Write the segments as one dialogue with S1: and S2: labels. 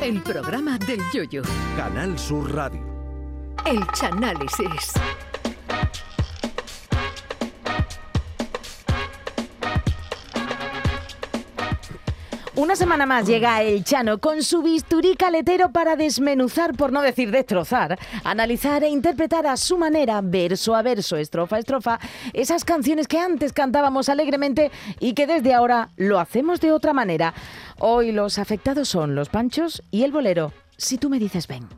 S1: El programa del Yoyo.
S2: Canal Sur Radio.
S1: El Chanálisis.
S3: Una semana más llega el Chano con su bisturí caletero para desmenuzar, por no decir destrozar, analizar e interpretar a su manera, verso a verso, estrofa a estrofa, esas canciones que antes cantábamos alegremente y que desde ahora lo hacemos de otra manera. Hoy los afectados son los panchos y el bolero. Si tú me dices ven.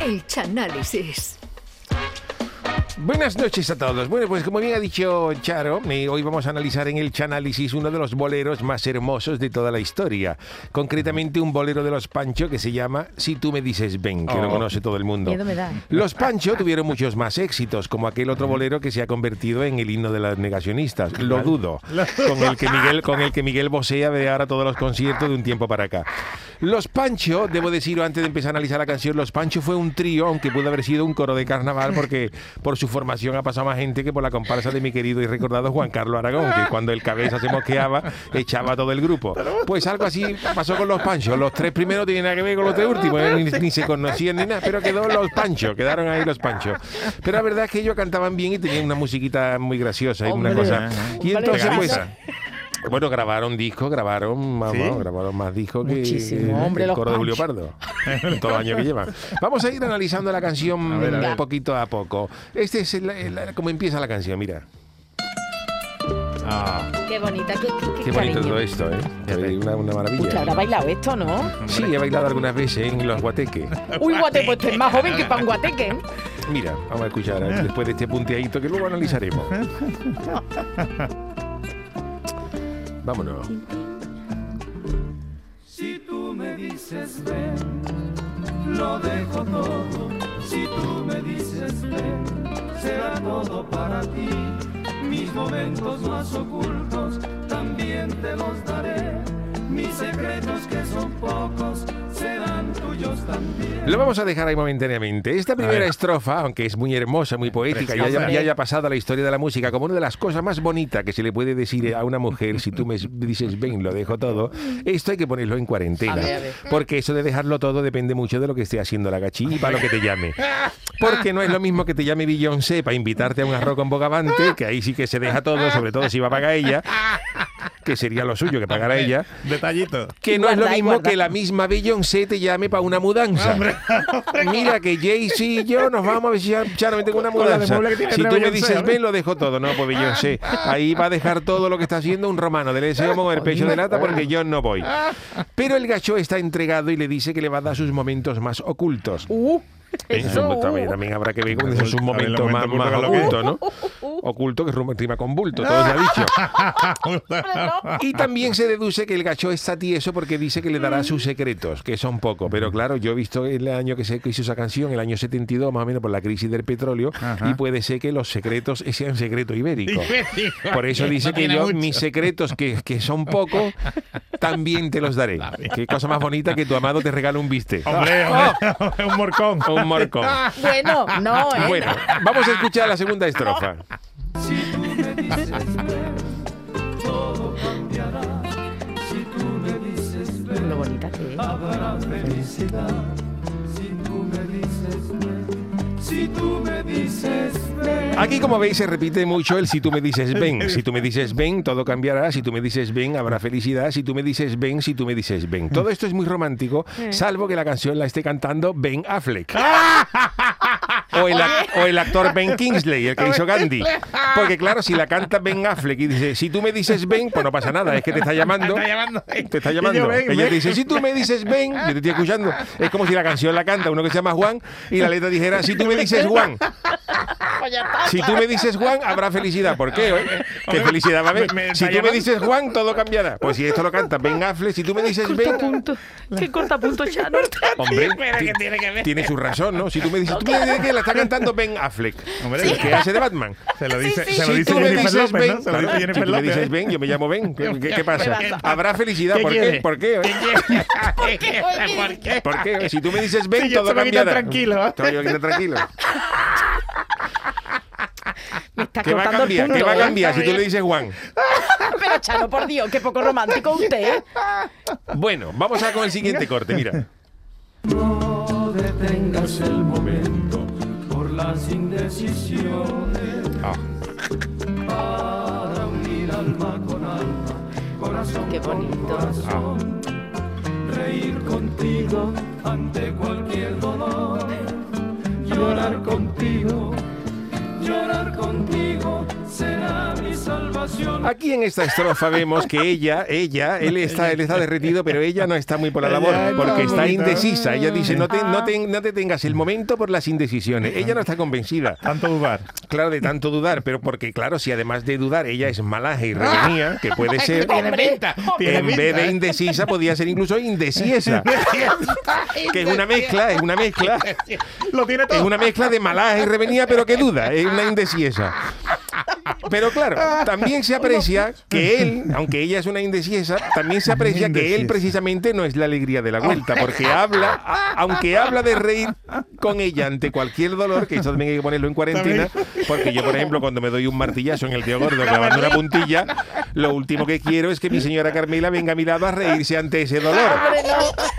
S1: El Chanálisis.
S4: Buenas noches a todos. Bueno, pues como bien ha dicho Charo, eh, hoy vamos a analizar en el Chanálisis uno de los boleros más hermosos de toda la historia. Concretamente un bolero de los Pancho que se llama Si tú me dices ven, que lo conoce todo el mundo.
S3: Miedo me da.
S4: Los Pancho tuvieron muchos más éxitos, como aquel otro bolero que se ha convertido en el himno de los negacionistas. Lo dudo. Con el que Miguel, con el que Miguel Bosé ve ahora todos los conciertos de un tiempo para acá. Los Pancho, debo decirlo antes de empezar a analizar la canción, Los Pancho fue un trío, aunque pudo haber sido un coro de carnaval, porque por su formación ha pasado más gente que por la comparsa de mi querido y recordado Juan Carlos Aragón, que cuando el cabeza se mosqueaba, echaba a todo el grupo. Pues algo así pasó con los Panchos. Los tres primeros tienen nada que ver con los tres últimos, eh, ni, ni se conocían ni nada, pero quedó los Panchos, quedaron ahí los Panchos. Pero la verdad es que ellos cantaban bien y tenían una musiquita muy graciosa y una cosa. Y
S3: hombre,
S4: entonces, pues. Bueno, grabaron discos, grabaron, vamos, grabaron más discos que,
S3: Muchísimo,
S4: que
S3: hombre,
S4: el
S3: los
S4: coro de Julio. Pardo. en todos los años que llevan. Vamos a ir analizando la canción
S5: ver, a ver.
S4: poquito a poco. Este es el, el- cómo empieza la canción, mira.
S5: Ah,
S3: Qué bonita, qué, qué,
S4: Qué bonito todo esto, ¿eh? Una, maravilla.
S3: que habrá bailado esto, ¿no?
S4: Sí, he bailado algunas veces en los guateques.
S3: Uy, guate, pues tú eres más joven que para un guateque. ¿eh?
S4: Mira, vamos a escuchar ¿eh? después de este punteadito que luego analizaremos. Vámonos.
S6: Si tú me dices ven, lo dejo todo. Si tú me dices ven, será todo para ti. Mis momentos más ocultos también te los daré. Mis secretos que son pocos.
S4: Lo vamos a dejar ahí momentáneamente. Esta primera estrofa, aunque es muy hermosa, muy poética, y haya,
S5: Preciosa.
S4: y haya pasado a la historia de la música como una de las cosas más bonitas que se le puede decir a una mujer, si tú me dices, ven, lo dejo todo, esto hay que ponerlo en cuarentena.
S3: A ver, a ver.
S4: Porque eso de dejarlo todo depende mucho de lo que esté haciendo la gachí y para lo que te llame. Porque no es lo mismo que te llame Beyoncé para invitarte a un arroz con bogavante, que ahí sí que se deja todo, sobre todo si va a pagar ella, que sería lo suyo que pagara ella.
S5: detallito.
S4: Que no es lo mismo
S3: guarda.
S4: que la misma Beyoncé te llame para una mudanza. Mira que Jay-Z y yo nos vamos a ver si Charo me tengo una mudanza. Si tú me dices ven, lo dejo todo. No, pues Beyoncé. Ahí va a dejar todo lo que está haciendo un romano. Dele ese como el pecho de lata porque yo no voy. Pero el gacho está entregado y le dice que le va a dar sus momentos más ocultos.
S3: Uh, eso.
S4: también, también habrá que ver
S5: A ver, los
S4: momentos más, más
S5: ocultos,
S4: ¿no? Oculto que rima con bulto, todo se ha dicho. Y también se deduce que el gacho está tieso porque dice que le dará sus secretos, que son pocos. Pero claro, yo he visto el año que se hizo esa canción, el año 72, más o menos por la crisis del petróleo,
S5: Ajá.
S4: y puede ser que los secretos sean secreto ibérico. Por eso dice que yo,
S5: mucho.
S4: mis secretos, que, que son pocos, también te los daré. Qué cosa más bonita que tu amado te regala un bistec.
S5: Hombre, hombre, un morcón.
S4: Un morcón.
S3: Bueno, no, ¿eh?
S4: Bueno, vamos a escuchar la segunda estrofa.
S6: Si tú me dices ven, todo cambiará. Si tú me dices ven,
S3: Lo bonita que es.
S6: habrá felicidad. Si tú me dices ven, si tú me dices ven.
S4: Aquí, como veis, se repite mucho el si tú me dices ven. Si tú me dices ven, todo cambiará. Si tú me dices ven, habrá felicidad. Si tú me dices ven, si tú me dices ven. Todo esto es muy romántico, salvo que la canción la esté cantando Ben Affleck. O el, o el actor Ben Kingsley, el que hizo Gandhi. Porque claro, si la canta Ben Affleck y dice, si tú me dices ven, pues no pasa nada, es que te está llamando.
S5: Está llamando.
S4: Te está
S5: yo,
S4: llamando. Ella dice, si tú me dices ven, yo te estoy escuchando. Es como si la canción la canta uno que se llama Juan y la letra dijera, si tú me dices Juan. Si tú me dices Juan, habrá felicidad. ¿Por qué? oye? ¿Qué felicidad va a haber? Si tú me dices Juan, todo cambiará. Pues si esto lo canta Ben Affleck, si tú me dices Ben,
S3: Cortapunto. ¿Qué cortapunto, Chano?
S4: hombre,
S5: Pero
S4: ti-
S5: ¿qué tiene
S4: tiene su razón, ¿no? Si tú me dices, tú me dices que la está cantando Ben Affleck,
S5: Hombre,
S4: el que hace de Batman.
S5: Se lo dice,
S3: sí,
S5: se lo
S4: Si
S5: dice
S4: tú me
S5: Jennifer
S4: dices
S5: López,
S4: Ben,
S5: ¿no? Se lo dice
S4: si
S5: Jennifer
S4: tú me
S5: López.
S4: dices Ben, yo me llamo Ben. ¿Qué, qué- qué pasa?
S3: pasa?
S4: ¿Habrá felicidad?
S5: ¿Qué
S4: ¿Por qué?
S5: quiere?
S4: ¿Por qué?
S5: ¿Por qué? ¿Por qué?
S4: ¿Por qué? Si tú me dices Ben,
S5: Sí, yo
S4: todo
S5: se me quita
S4: cambiará.
S5: tranquilo.
S4: Te voy a quitar tranquilo.
S3: Me está
S4: ¿Qué va a
S3: cortando el
S4: cambiar?
S3: punto.
S4: ¿Qué va a
S3: ¿eh?
S4: cambiar si tú le dices Juan?
S3: Pero Chano, por Dios, qué poco romántico usted.
S4: Bueno, vamos a con el siguiente corte, mira.
S6: No detengas el momento las indecisiones.
S4: Ah.
S6: Para unir alma con alma, corazón
S3: Qué
S6: con
S3: bonito.
S6: corazón. Reír contigo ante cualquier dolor. Llorar contigo, llorar contigo será mi salvación.
S4: Aquí en esta estrofa vemos que ella, ella, él está, él está derretido, pero ella no está muy por la labor, porque está indecisa. Ella dice, no te, no, te, no te tengas el momento por las indecisiones. Ella no está convencida.
S5: Tanto dudar.
S4: Claro, de tanto dudar, pero porque, claro, si además de dudar ella es malaje y revenía, que puede ser, en vez de indecisa, podía ser incluso indeciesa, que es una mezcla, es una mezcla,
S5: Lo tiene todo.
S4: es una mezcla de malaje y revenía, pero que duda, es una indeciesa. Pero claro, también se aprecia que él, aunque ella es una indeciesa, también se aprecia que él precisamente no es la alegría de la vuelta, porque habla, aunque habla de reír con ella ante cualquier dolor, que eso también hay que ponerlo en cuarentena, porque yo, por ejemplo, cuando me doy un martillazo en el tío gordo clavando una puntilla, lo último que quiero es que mi señora Carmela venga a mi lado a reírse ante ese dolor.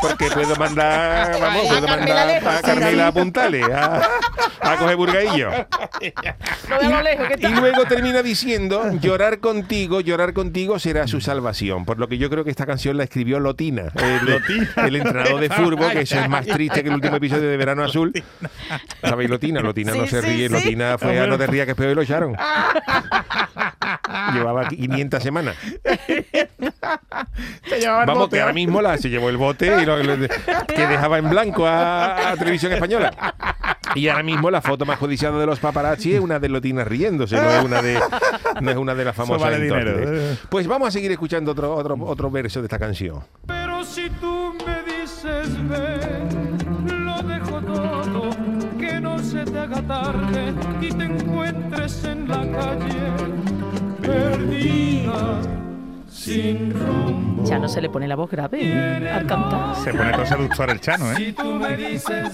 S4: Porque puedo mandar, vamos, puedo mandar a Carmela a apuntarle, a, a coger burgaillo.
S3: No veo a lo lejos, ¿qué
S4: Y
S3: tal?
S4: luego termina diciendo, llorar contigo, llorar contigo será su salvación. Por lo que yo creo que esta canción la escribió Lotina, el, el entrenador de fútbol, que eso es más triste que el último episodio de Verano Azul. ¿Sabéis Lotina? Lotina no se
S3: sí,
S4: ríe,
S3: sí.
S4: Lotina fue a No te rías que es peor y lo echaron. Llevaba 500 semanas.
S5: Se llevaba el
S4: Vamos,
S5: bote,
S4: que ahora
S5: ¿eh?
S4: mismo la, se llevó el bote y lo- lo- que dejaba en blanco a, a Televisión Española. Y ahora mismo la foto más codiciada de los paparazzi es una de Lotina riéndose, no es una de, no es una de las famosas
S5: vale
S4: entonces.
S5: dinero.
S4: Pues vamos a seguir escuchando otro, otro, otro verso de esta canción.
S6: Pero si tú me dices ven, lo dejo todo, que no se te haga tarde y te encuentres en la calle, sin rumbo.
S3: Chano se le pone la voz grave ¿eh? al cantar.
S5: Se pone todo seductor el Chano, ¿eh?
S6: Si tú me dices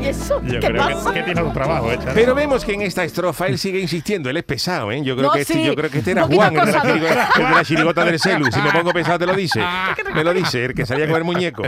S3: ¿Y eso?
S5: Yo
S3: ¿Qué
S5: creo que,
S3: pasa?
S5: que tiene un trabajo, ¿eh, Chano?
S4: Pero vemos que en esta estrofa él sigue insistiendo, él es pesado, ¿eh? Yo creo,
S3: No,
S4: que, este,
S3: sí,
S4: yo creo que este era Juan, el de, la chirigota, el de la chirigota del celu. Si me pongo pesado te lo dice. Me lo dice, el que salía con el muñeco.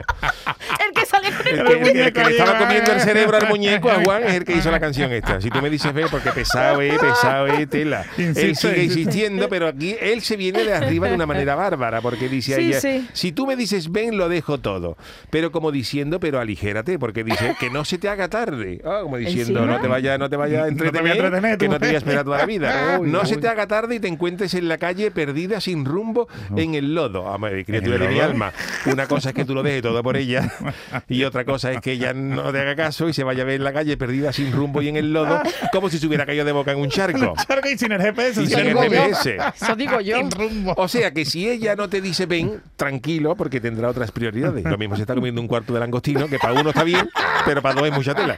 S3: El que el
S4: El que, el que
S5: muñeco
S4: le estaba comiendo el cerebro al muñeco a Juan es el que hizo la canción esta. Si tú me dices ve, porque pesado es, pesado es, tela. él sigue insistiendo, pero aquí él se viene de arriba de una manera bárbara, porque dice
S3: Sí,
S4: ella,
S3: sí.
S4: si tú me dices ven, lo dejo todo. Pero como diciendo, pero aligérate, porque dice que no se te haga tarde. Ah, como diciendo,
S3: ¿Encima?
S4: no te vaya, no te vaya a
S5: No te voy a
S4: entretener,
S5: entretener,
S4: que no te voy a esperar toda la vida.
S5: Uy,
S4: no se
S5: uy.
S4: te haga tarde y te encuentres en la calle perdida sin rumbo en el lodo. Ah, criatura
S5: ¿En el
S4: de mi alma. Una cosa es que tú lo dejes todo por ella y otra cosa es que ella no te haga caso y se vaya a ver en la calle perdida sin rumbo y en el lodo como si se hubiera caído de boca en un charco.
S5: Y sin el GPS,
S4: Y
S5: sin el.
S4: GPS.
S3: Eso digo yo.
S5: Sin rumbo.
S4: O sea que si ella no te dice ven, tranquilo, porque tendrá otras prioridades. Lo mismo se está comiendo un cuarto de langostino, que para uno está bien, pero para dos es mucha tela.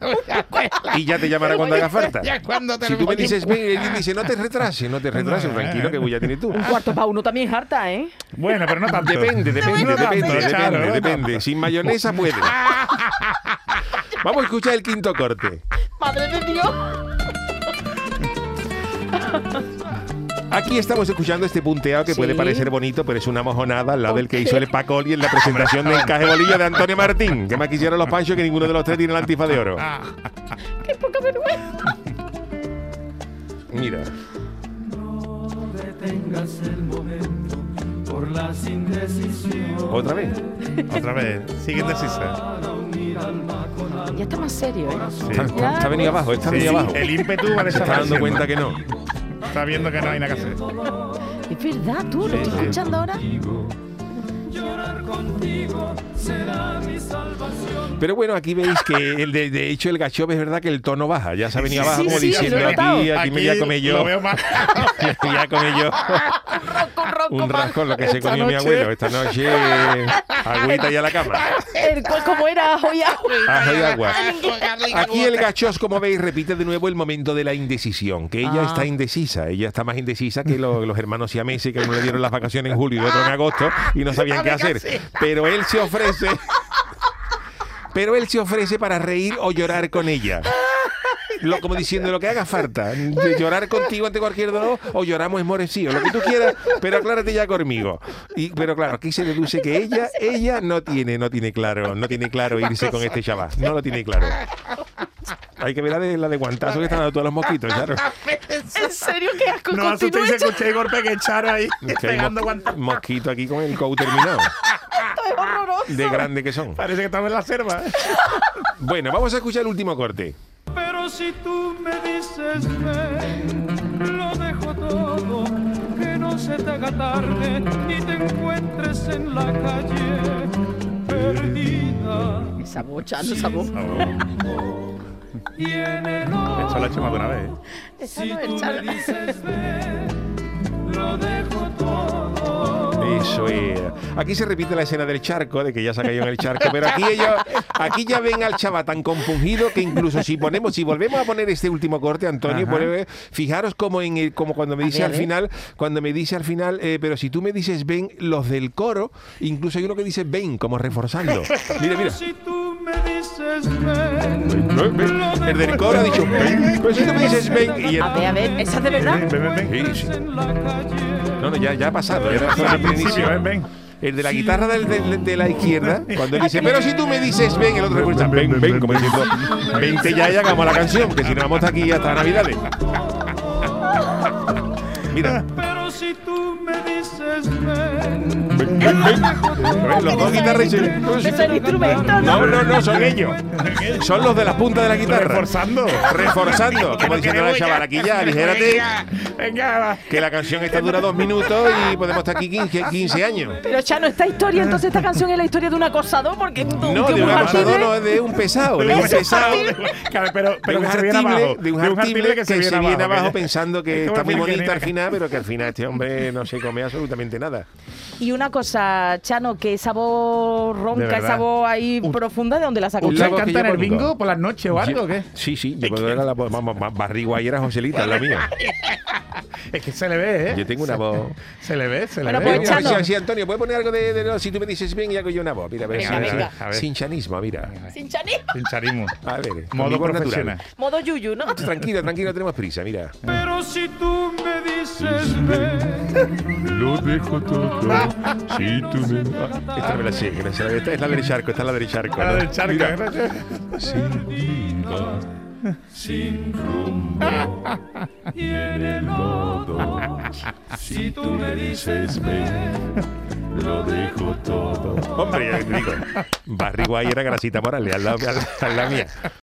S4: Y ya te llamará cuando haga falta. Si tú me dices ven, él dice no te retrases, no te retrases, tranquilo, que ya tienes tú.
S3: Un cuarto para uno también es harta, ¿eh?
S5: Bueno, pero no tanto.
S4: Depende, depende,
S5: No tanto,
S4: depende, depende,
S5: no.
S4: Sin mayonesa puede. Vamos a escuchar el quinto corte.
S3: ¡Madre de Dios!
S4: Aquí estamos escuchando este punteado que puede parecer bonito, pero es una mojonada al lado del que hizo el Pacoli en la presentación del encaje bolillo de Antonio Martín. Que más quisieron los panchos que ninguno de los tres tiene la antifa de oro.
S3: ¡Qué poca vergüenza!
S4: Mira.
S6: no detengas el momento por las indecisiones.
S4: ¿Otra vez?
S5: Otra vez. Sigue indecisa.
S3: Ya está más serio, ¿eh?
S5: Sí.
S4: Está, está- está venido abajo, está
S5: Sí,
S4: venido
S5: sí,
S4: abajo.
S5: El ímpetu va
S4: Se está dando cuenta que no.
S5: Está viendo que no hay nada que hacer.
S3: Es verdad, tú, lo
S5: Sí,
S3: estoy
S5: sí.
S3: escuchando ahora.
S6: Llorar contigo será mi salvación.
S4: Pero bueno, aquí veis que el de, de hecho el gacho es verdad que el tono baja. Ya se ha venido
S5: Sí,
S4: abajo
S3: sí,
S4: como
S3: sí,
S4: diciendo
S3: notado.
S4: aquí, aquí, me voy a comer yo.
S5: Lo veo más.
S4: ya comí yo un rascón lo que se comió mi abuelo. Esta noche agüita y a la cama.
S3: El como era ajo y. Ajo
S4: y agua. Aquí el gachos, como veis, repite de nuevo el momento de la indecisión, que ella
S3: Ah.
S4: está indecisa, ella está más indecisa que lo- los hermanos siameses que uno le dieron las vacaciones en julio y otro en agosto y no sabían qué hacer. Pero él se ofrece, pero él se ofrece para reír o llorar con ella. lo, como diciendo lo que haga falta. De llorar contigo ante cualquier dolor o lloramos esmorecidos, lo que tú quieras, pero aclárate ya conmigo. Y, pero claro, aquí se deduce que ella, ella no tiene, no tiene claro, no tiene claro irse con este chaval. No lo tiene claro. Hay que ver la de, la de guantazo que están dando todos los mosquitos, claro.
S3: ¿En serio qué asco?
S5: No asustéis,
S3: Continúa
S5: se
S3: esto.
S5: escuché el golpe que echaron ahí.
S4: Hay
S5: pegando
S4: mos-
S5: guantas.
S4: mosquitos aquí con el cow terminado.
S3: es horroroso.
S4: De grande que son.
S5: Parece que estamos en la selva.
S4: Bueno, vamos a escuchar el último corte.
S6: Pero si tú me dices ven, lo dejo todo, que no se te haga tarde y te encuentres en la calle perdida.
S3: Esa voz, Chano, esa voz.
S6: Y en el
S5: he hecho más de una vez.
S6: Si tú me dices ven, lo dejo todo.
S4: Eso es. Aquí se repite la escena del charco, de que ya se ha caído en el charco, pero aquí ellos, aquí ya ven al chaval tan compungido que incluso si ponemos, si volvemos a poner este último corte, Antonio, fijaros como en el, como cuando me dice
S3: ver,
S4: al final, cuando me dice al final, eh, pero si tú me dices ven, los del coro, incluso hay uno que dice ven, como reforzando. Mira, mira.
S6: Me dices ven,
S4: Ven, ven. El del coro ha dicho ven, pero si tú me dices ven, y el,
S3: A ver, a ver, esa es de verdad.
S5: Ven, ven, ven.
S4: Sí, sí.
S6: calle.
S4: No, no, ya, ya ha pasado. Era
S5: Al
S4: solo el
S5: principio,
S4: inicio.
S5: ven, ven.
S4: El de la guitarra del- del- de, la izquierda, cuando él dice, pero si tú me dices ven, el otro recuerda, ven, ven, como diciendo, vente ya y hagamos la canción, que si no vamos aquí hasta Navidades. Mira,
S6: si tú me dices ven,
S4: ven, ven, ven. Los dos guitarras dicen, "Pero si
S3: Es el
S4: tú-".
S3: instrumento, ¿no?
S4: No, no, no, son ellos. Son los de la punta de la guitarra.
S5: Reforzando.
S4: Reforzando, como diciendo la chaval, aquí ya, aligérate,
S5: Venga,
S4: que la canción esta dura dos minutos y podemos estar aquí 15, 15 años.
S3: Pero Chano, esta historia, entonces esta canción es la historia de un acosador, porque es un
S4: No, de un acosador, no, de un pesado, de un pesado.
S5: Claro, pero, pero
S4: de
S5: que
S4: un
S5: se viene
S4: hartible,
S5: abajo.
S4: de un hartible que, se viene abajo, pensando que
S5: es
S4: está muy bonita al final, pero que al final este hombre no se come absolutamente nada.
S3: Y una cosa, Chano, que esa voz ronca, esa voz ahí
S5: U-
S3: profunda, ¿de dónde la sacó?
S5: ¿Usted canta en el bingo por las noches o algo o qué?
S4: Sí, sí, yo cuando era la voz, más barriguay era Joselita, la mía.
S5: Es que se le ve, ¿eh?
S4: Yo tengo una voz.
S5: Se le ve, se le
S3: Bueno,
S5: ve.
S3: pues,
S4: Mira,
S3: Chano.
S4: si, si, Antonio, ¿puedes poner algo de, de- no, si tú me dices bien y hago yo una voz? Mira, a ver,
S3: Venga,
S4: si-
S3: venga.
S5: A ver.
S4: sin chanismo, mira.
S3: Sin chanismo.
S5: Sin charismo.
S4: A ver,
S5: Modo
S4: conmigo es
S5: profesional.
S4: natural.
S3: Modo yuyu, ¿no?
S4: Tranquilo, tranquilo, no tenemos prisa, mira.
S6: Pero si tú me dices ven,
S4: Lo dejo todo. Si tú me. Esta me la sé, sé, esta es la del charco, esta es la del charco.
S5: La
S4: ¿no?
S5: del charco.
S4: Mira.
S5: ¿eh?
S4: Sin vida,
S6: sin rumbo y en el lodo. Si tú me dices ven,
S4: lo dejo todo. Hombre, ya digo, Barry White era grasita Morales, al lado, al- al mía.